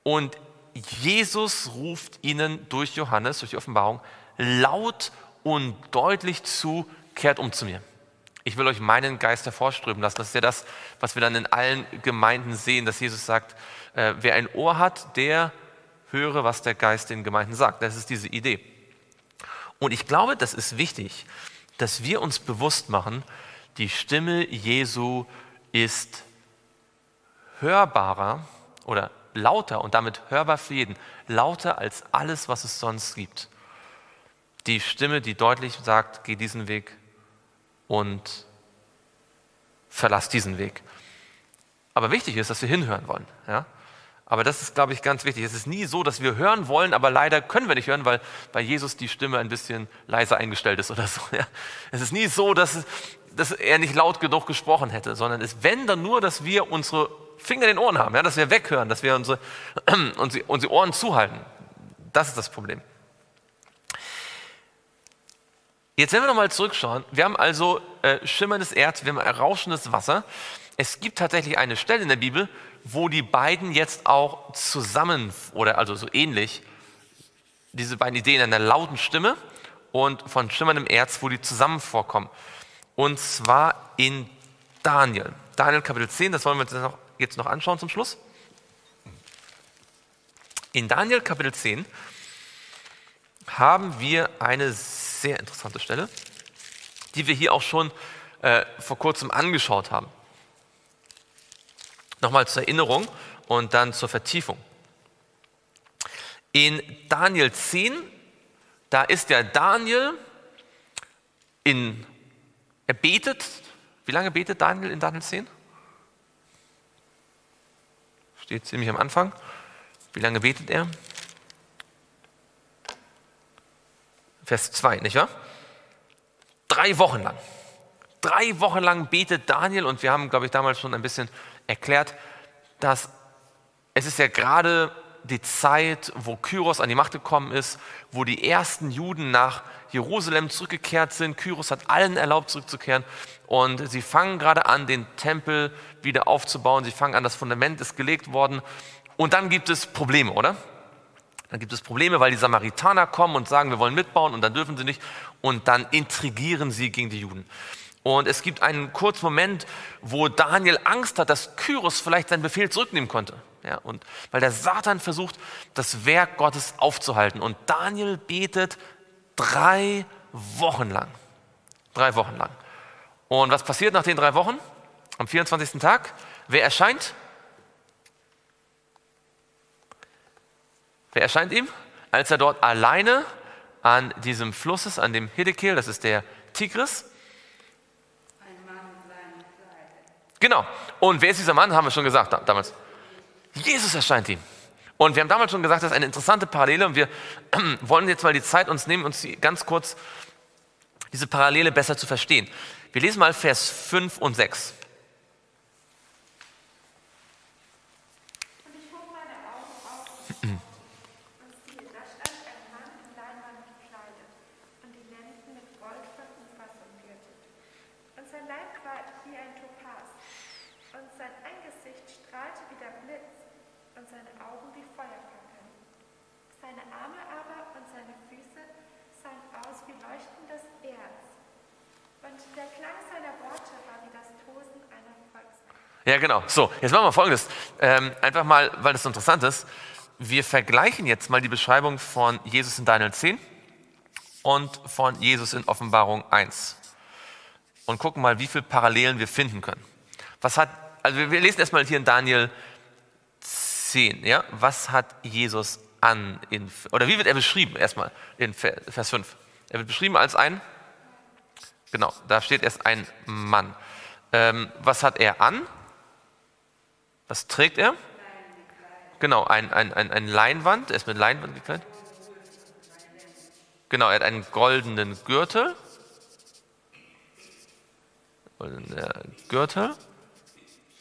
Speaker 1: Und Jesus ruft ihnen durch Johannes, durch die Offenbarung, laut und deutlich zu, kehrt um zu mir. Ich will euch meinen Geist hervorströmen lassen. Das ist ja das, was wir dann in allen Gemeinden sehen, dass Jesus sagt, äh, wer ein Ohr hat, der höre, was der Geist den Gemeinden sagt. Das ist diese Idee. Und ich glaube, das ist wichtig, dass wir uns bewusst machen, die Stimme Jesu ist hörbarer oder lauter und damit hörbar für jeden, lauter als alles, was es sonst gibt. Die Stimme, die deutlich sagt, geh diesen Weg und verlass diesen Weg. Aber wichtig ist, dass wir hinhören wollen. Ja? Aber das ist, glaube ich, ganz wichtig. Es ist nie so, dass wir hören wollen, aber leider können wir nicht hören, weil bei Jesus die Stimme ein bisschen leiser eingestellt ist oder so. Ja? Es ist nie so, dass, dass er nicht laut genug gesprochen hätte, sondern es, wenn dann nur, dass wir unsere Finger in den Ohren haben, ja, dass wir weghören, dass wir unsere, unsere, Ohren zuhalten. Das ist das Problem. Jetzt, wenn wir nochmal zurückschauen, wir haben also äh, schimmerndes Erz, wir haben rauschendes Wasser. Es gibt tatsächlich eine Stelle in der Bibel, wo die beiden jetzt auch zusammen oder also so ähnlich, diese beiden Ideen einer lauten Stimme und von schimmerndem Erz, wo die zusammen vorkommen. Und zwar in Daniel. Daniel Kapitel 10, das wollen wir uns noch jetzt noch anschauen zum Schluss. In Daniel Kapitel 10 haben wir eine sehr interessante Stelle, die wir hier auch schon äh, vor kurzem angeschaut haben. Nochmal zur Erinnerung und dann zur Vertiefung. In Daniel 10, da ist der Daniel in, er betet. Wie lange betet Daniel in Daniel 10? Steht ziemlich am Anfang. Wie lange betet er? Vers 2, nicht wahr? Drei Wochen lang. Drei Wochen lang betet Daniel und wir haben, glaube ich, damals schon ein bisschen erklärt, dass es ist ja gerade die Zeit, wo Kyros an die Macht gekommen ist, wo die ersten Juden nach Jerusalem zurückgekehrt sind. Kyros hat allen erlaubt, zurückzukehren. Und sie fangen gerade an, den Tempel wieder aufzubauen. Sie fangen an, das Fundament ist gelegt worden. Und dann gibt es Probleme, oder? Dann gibt es Probleme, weil die Samaritaner kommen und sagen, wir wollen mitbauen und dann dürfen sie nicht. Und dann intrigieren sie gegen die Juden. Und es gibt einen kurzen Moment, wo Daniel Angst hat, dass Kyros vielleicht seinen Befehl zurücknehmen konnte. Ja, und weil der Satan versucht, das Werk Gottes aufzuhalten. Und Daniel betet drei Wochen lang. Drei Wochen lang. Und was passiert nach den drei Wochen? Am 24. Tag? Wer erscheint? Wer erscheint ihm? Als er dort alleine an diesem Fluss ist, an dem Hiddekel, das ist der Tigris.
Speaker 3: Ein Mann in.
Speaker 1: Genau. Und wer ist dieser Mann? Haben wir schon gesagt da- damals. Jesus erscheint ihm. Und wir haben damals schon gesagt, das ist eine interessante Parallele und wir wollen jetzt mal die Zeit uns nehmen, uns ganz kurz diese Parallele besser zu verstehen. Wir lesen mal Vers 5 und 6.
Speaker 2: Und ich hob meine Augen auf und siehe, da stand ein Mann in Leinwand gekleidet und die Lenden mit Gold von Ufers umgürtet. Und sein Leib war wie ein Topas und sein Angesicht strahlte wie der Blitz und seine Augen wie Feuerfackeln. Seine Arme aber und seine Füße sahen aus wie leuchtendes Erz. Und der Klang seiner Worte war wie das Tosen einer Volksmenge.
Speaker 1: Ja, genau. So, jetzt machen wir folgendes. Ähm, einfach mal, weil das so interessant ist. Wir vergleichen jetzt mal die Beschreibung von Jesus in Daniel 10 und von Jesus in Offenbarung 1 und gucken mal, wie viele Parallelen wir finden können. Was hat, also wir, lesen erstmal hier in Daniel 10, ja? Was hat Jesus an in, oder wie wird er beschrieben erstmal in Ver- Vers 5? Er wird beschrieben als ein, genau, da steht erst ein Mann. Ähm, was hat er an? Was trägt er? Genau, ein, ein, ein, ein Leinwand. Er ist mit Leinwand gekleidet. Genau, er hat einen goldenen Gürtel. Goldener Gürtel.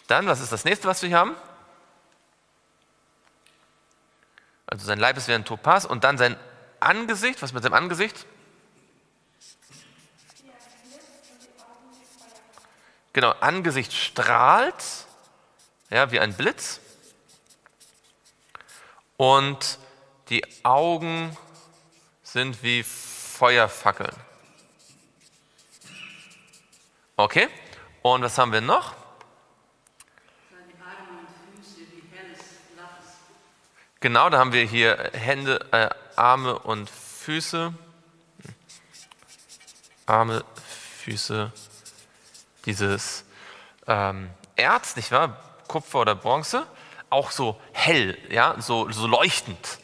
Speaker 1: Dann, was ist das nächste, was wir hier haben? Also sein Leib ist wie ein Topaz und dann sein Angesicht. Was mit seinem Angesicht? Genau, Angesicht strahlt, ja, wie ein Blitz. Und die Augen sind wie Feuerfackeln. Okay, und was haben wir noch? Genau, da haben wir hier Hände, äh, Arme und Füße. Arme, Füße, dieses ähm, Erz, nicht wahr? Kupfer oder Bronze, auch so hell, ja, so, so leuchtend.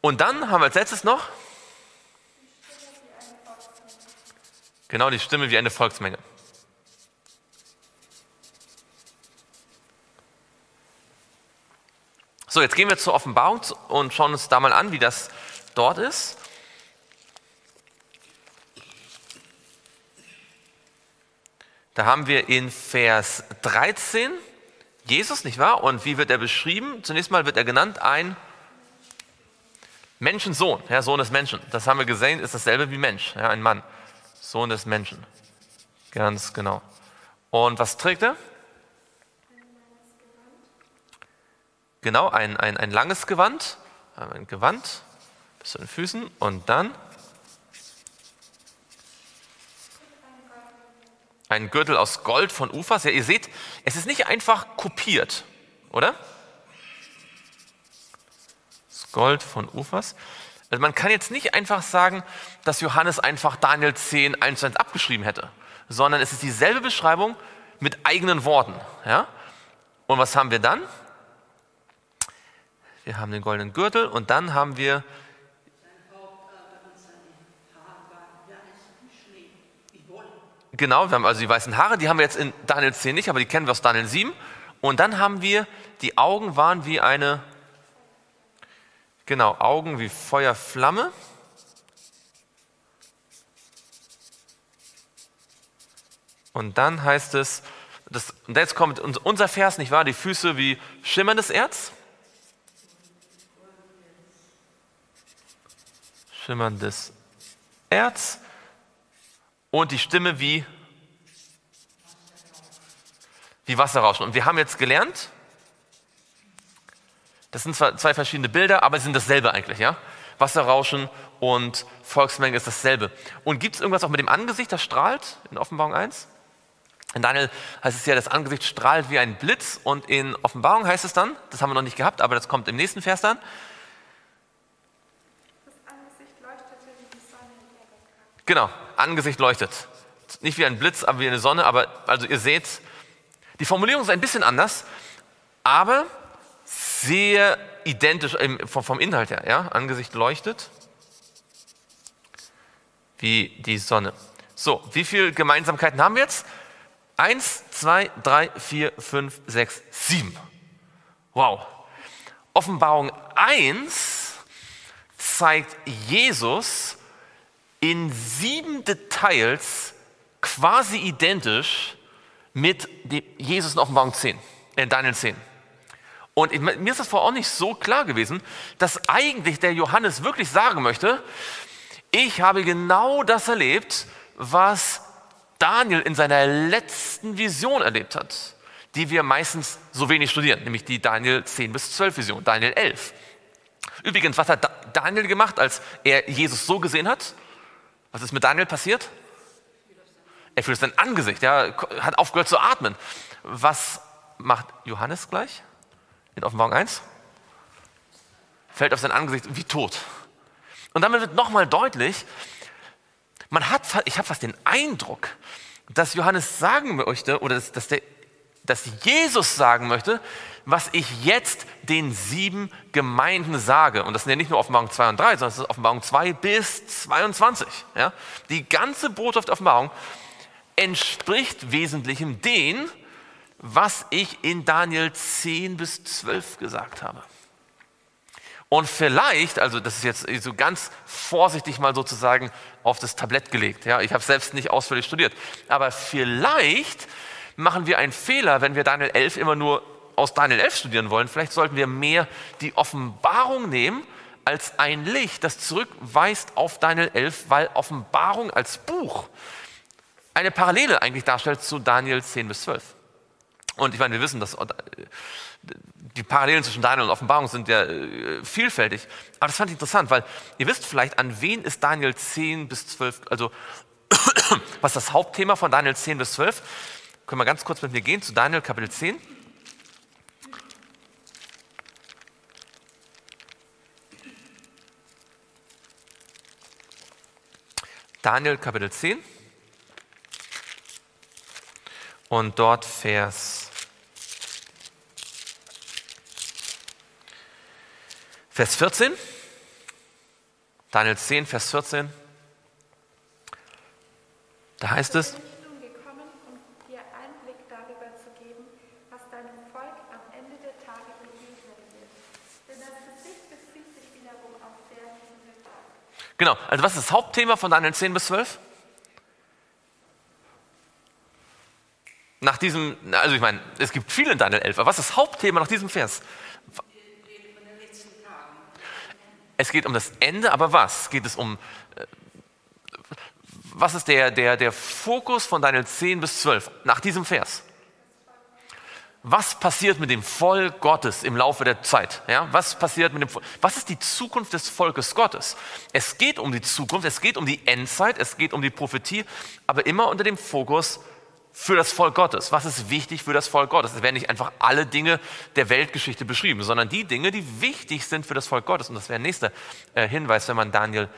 Speaker 1: Und dann haben wir als letztes noch genau die Stimme wie eine Volksmenge. So, jetzt gehen wir zur Offenbarung und schauen uns da mal an, wie das dort ist. Da haben wir in Vers 13 Jesus, nicht wahr? Und wie wird er beschrieben? Zunächst mal wird er genannt ein Menschensohn, ja, Sohn des Menschen. Das haben wir gesehen, ist dasselbe wie Mensch, ja, ein Mann. Sohn des Menschen. Ganz genau. Und was trägt er? Genau, ein, ein, ein langes Gewand, ein Gewand bis zu den Füßen und dann ein Gürtel aus Gold von Ufers. Ja, ihr seht, es ist nicht einfach kopiert, oder? Das Gold von Ufers. Also man kann jetzt nicht einfach sagen, dass Johannes einfach Daniel 10 eins zu eins abgeschrieben hätte, sondern es ist dieselbe Beschreibung mit eigenen Worten. Ja? Und was haben wir dann? Wir haben den goldenen Gürtel und dann haben wir
Speaker 3: Sein Haupt aber und seine Haare waren weiß wie Schnee, wie Wolle.
Speaker 1: Genau, wir haben also die weißen Haare, die haben wir jetzt in Daniel 10 nicht, aber die kennen wir aus Daniel 7. Und dann haben wir, die Augen waren wie eine, genau, Augen wie Feuerflamme. Und dann heißt es, das, und jetzt kommt uns- unser Vers, nicht wahr? Die Füße wie schimmerndes Erz. Schimmerndes Erz. Und die Stimme wie, wie Wasserrauschen. Und wir haben jetzt gelernt, das sind zwar zwei verschiedene Bilder, aber sie sind dasselbe eigentlich, ja? Wasserrauschen und Volksmenge ist dasselbe. Und gibt es irgendwas auch mit dem Angesicht, das strahlt in Offenbarung 1? In Daniel heißt es ja, das Angesicht strahlt wie ein Blitz und in Offenbarung heißt es dann, das haben wir noch nicht gehabt, aber das kommt im nächsten Vers dann,
Speaker 2: Das Angesicht leuchtete wie die Sonne in der.
Speaker 1: Genau, Angesicht leuchtet. Nicht wie ein Blitz, aber wie eine Sonne. Aber also ihr seht, die Formulierung ist ein bisschen anders, aber sehr identisch vom Inhalt her. Ja? Angesicht leuchtet wie die Sonne. So, wie viele Gemeinsamkeiten haben wir jetzt? Eins, zwei, drei, vier, fünf, sechs, sieben. Wow. Offenbarung 1 zeigt Jesus in sieben Details quasi identisch mit Jesus in Offenbarung 10, in Daniel 10. Und mir ist das vorher auch nicht so klar gewesen, dass eigentlich der Johannes wirklich sagen möchte, ich habe genau das erlebt, was Daniel in seiner letzten Vision erlebt hat, die wir meistens so wenig studieren, nämlich die Daniel 10 bis 12 Vision, Daniel 11. Übrigens, was hat Daniel gemacht, als er Jesus so gesehen hat? Was ist mit Daniel passiert? Er fühlt sein Angesicht, er hat aufgehört zu atmen. Was macht Johannes gleich in Offenbarung 1? Fällt auf sein Angesicht wie tot. Und damit wird nochmal deutlich, man hat, ich habe fast den Eindruck, dass Johannes sagen möchte, oder dass, dass, der, dass Jesus sagen möchte, was ich jetzt den sieben Gemeinden sage. Und das sind ja nicht nur Offenbarung 2 und 3, sondern das ist Offenbarung 2 bis 22. Ja? Die ganze Botschaft der Offenbarung entspricht wesentlichem dem, was ich in Daniel 10 bis 12 gesagt habe. Und vielleicht, also das ist jetzt so ganz vorsichtig mal sozusagen auf das Tablett gelegt. Ja, ich habe selbst nicht ausführlich studiert. Aber vielleicht machen wir einen Fehler, wenn wir Daniel 11 immer nur aus Daniel 11 studieren wollen. Vielleicht sollten wir mehr die Offenbarung nehmen als ein Licht, das zurückweist auf Daniel 11, weil Offenbarung als Buch eine Parallele eigentlich darstellt zu Daniel 10 bis 12. Und ich meine, wir wissen, dass die Parallelen zwischen Daniel und Offenbarung sind ja äh, vielfältig. Aber das fand ich interessant, weil ihr wisst vielleicht, an wen ist Daniel 10 bis 12, also was das Hauptthema von Daniel 10 bis 12? Können wir ganz kurz mit mir gehen zu Daniel Kapitel 10. Daniel Kapitel 10 und dort Vers Vers 14, Daniel 10, Vers 14, da heißt es, Genau, also was ist das Hauptthema von Daniel 10 bis 12? Nach diesem, also ich meine, es gibt viele in Daniel 11, aber was ist das Hauptthema nach diesem Vers? Es geht um das Ende, aber was? Geht es um, äh, was ist der, der, der Fokus von Daniel 10 bis 12 nach diesem Vers? Was passiert mit dem Volk Gottes im Laufe der Zeit? Ja, was passiert mit dem Volk? Was ist die Zukunft des Volkes Gottes? Es geht um die Zukunft, es geht um die Endzeit, es geht um die Prophetie, aber immer unter dem Fokus für das Volk Gottes? Was ist wichtig für das Volk Gottes? Es werden nicht einfach alle Dinge der Weltgeschichte beschrieben, sondern die Dinge, die wichtig sind für das Volk Gottes. Und das wäre ein nächster äh, Hinweis, wenn man Daniel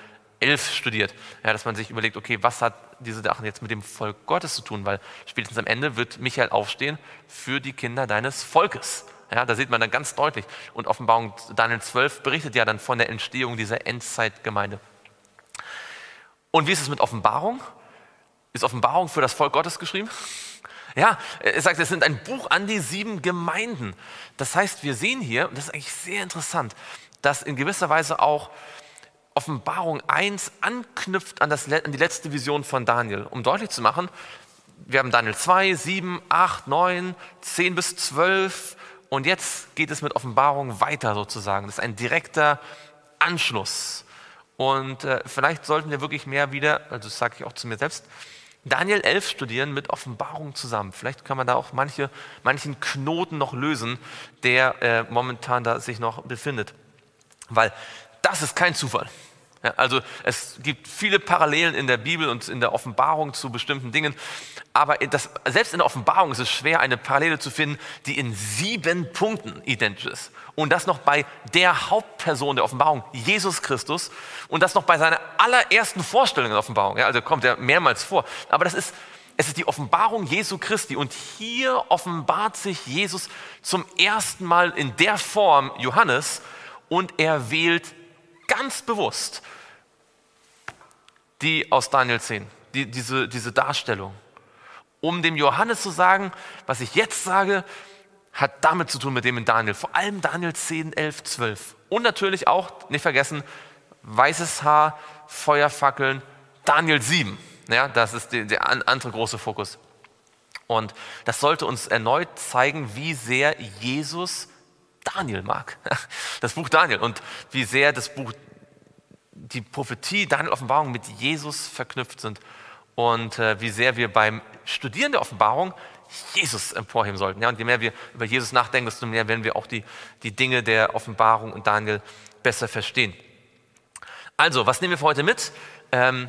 Speaker 1: 11 studiert, ja, dass man sich überlegt, okay, was hat diese Sachen jetzt mit dem Volk Gottes zu tun? Weil spätestens am Ende wird Michael aufstehen für die Kinder deines Volkes. Ja, da sieht man dann ganz deutlich. Und Offenbarung Daniel 12 berichtet ja dann von der Entstehung dieser Endzeitgemeinde. Und wie ist es mit Offenbarung? Ist Offenbarung für das Volk Gottes geschrieben? Ja, es sagt, es sind ein Buch an die sieben Gemeinden. Das heißt, wir sehen hier, und das ist eigentlich sehr interessant, dass in gewisser Weise auch Offenbarung 1 anknüpft an, das, an die letzte Vision von Daniel, um deutlich zu machen, wir haben Daniel 2, 7, 8, 9, 10 bis 12 und jetzt geht es mit Offenbarung weiter sozusagen. Das ist ein direkter Anschluss. Und äh, vielleicht sollten wir wirklich mehr wieder, also das sage ich auch zu mir selbst, Daniel 11 studieren mit Offenbarung zusammen. Vielleicht kann man da auch manche, manchen Knoten noch lösen, der äh, momentan da sich noch befindet. Weil das ist kein Zufall. Ja, also es gibt viele Parallelen in der Bibel und in der Offenbarung zu bestimmten Dingen, aber das, selbst in der Offenbarung ist es schwer, eine Parallele zu finden, die in sieben Punkten identisch ist. Und das noch bei der Hauptperson der Offenbarung, Jesus Christus, und das noch bei seiner allerersten Vorstellung in der Offenbarung. Ja, also kommt er mehrmals vor. Aber das ist Es ist die Offenbarung Jesu Christi. Und hier offenbart sich Jesus zum ersten Mal in der Form Johannes und er wählt ganz bewusst die aus Daniel 10, die, diese, diese Darstellung, um dem Johannes zu sagen, was ich jetzt sage, hat damit zu tun mit dem in Daniel. Vor allem Daniel 10, 11, 12. Und natürlich auch, nicht vergessen, weißes Haar, Feuerfackeln, Daniel 7. Ja, das ist der, der andere große Fokus. Und das sollte uns erneut zeigen, wie sehr Jesus Daniel mag. Das Buch Daniel und wie sehr das Buch, die Prophetie, Daniel Offenbarung mit Jesus verknüpft sind und äh, wie sehr wir beim Studieren der Offenbarung Jesus emporheben sollten. Ja, und je mehr wir über Jesus nachdenken, desto mehr werden wir auch die, die Dinge der Offenbarung und Daniel besser verstehen. Also, was nehmen wir für heute mit? Ähm,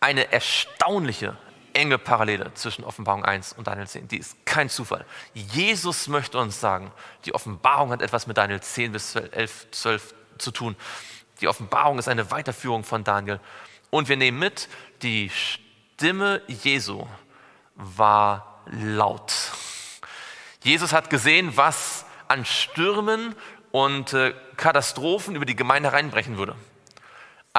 Speaker 1: eine erstaunliche, enge Parallele zwischen Offenbarung 1 und Daniel 10. Die ist kein Zufall. Jesus möchte uns sagen, die Offenbarung hat etwas mit Daniel 10 bis 11, 12 zu tun. Die Offenbarung ist eine Weiterführung von Daniel. Und wir nehmen mit, die Stimme Jesu war laut. Jesus hat gesehen, was an Stürmen und äh, Katastrophen über die Gemeinde reinbrechen würde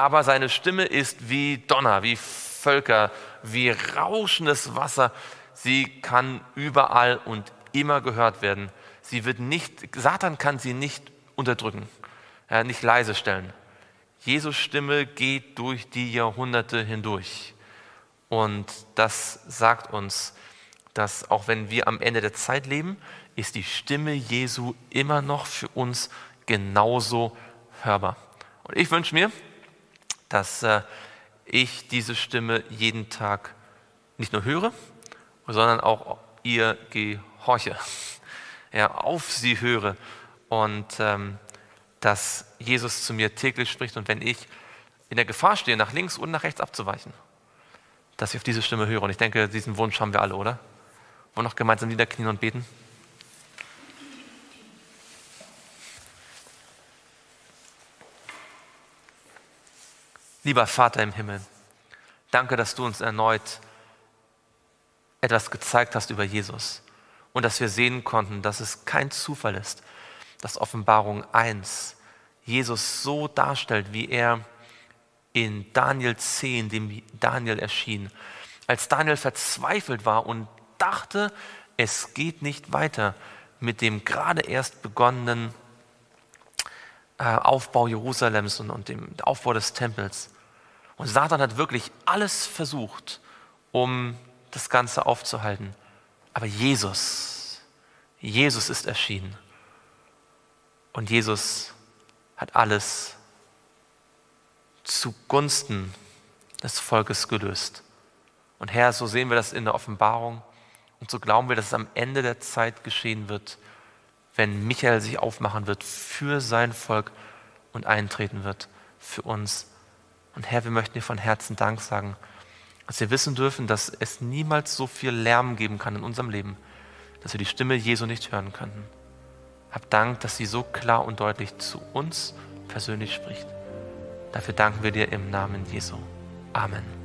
Speaker 1: aber seine Stimme ist wie Donner, wie Völker, wie rauschendes Wasser. Sie kann überall und immer gehört werden. Sie wird nicht, Satan kann sie nicht unterdrücken, äh, nicht leise stellen. Jesus Stimme geht durch die Jahrhunderte hindurch. Und das sagt uns, dass auch wenn wir am Ende der Zeit leben, ist die Stimme Jesu immer noch für uns genauso hörbar. Und ich wünsche mir, dass äh, ich diese Stimme jeden Tag nicht nur höre, sondern auch ihr gehorche, ja, auf sie höre und ähm, dass Jesus zu mir täglich spricht und wenn ich in der Gefahr stehe, nach links und nach rechts abzuweichen, dass ich auf diese Stimme höre. Und ich denke, diesen Wunsch haben wir alle, oder? Wollen noch gemeinsam niederknien und beten? Lieber Vater im Himmel, danke, dass du uns erneut etwas gezeigt hast über Jesus und dass wir sehen konnten, dass es kein Zufall ist, dass Offenbarung 1 Jesus so darstellt, wie er in Daniel 10, dem Daniel erschien, als Daniel verzweifelt war und dachte, es geht nicht weiter mit dem gerade erst begonnenen Aufbau Jerusalems und, und dem Aufbau des Tempels. Und Satan hat wirklich alles versucht, um das Ganze aufzuhalten. Aber Jesus, Jesus ist erschienen. Und Jesus hat alles zugunsten des Volkes gelöst. Und Herr, so sehen wir das in der Offenbarung und so glauben wir, dass es am Ende der Zeit geschehen wird, wenn Michael sich aufmachen wird für sein Volk und eintreten wird für uns. Und Herr, wir möchten dir von Herzen Dank sagen, dass wir wissen dürfen, dass es niemals so viel Lärm geben kann in unserem Leben, dass wir die Stimme Jesu nicht hören könnten. Hab Dank, dass sie so klar und deutlich zu uns persönlich spricht. Dafür danken wir dir im Namen Jesu. Amen.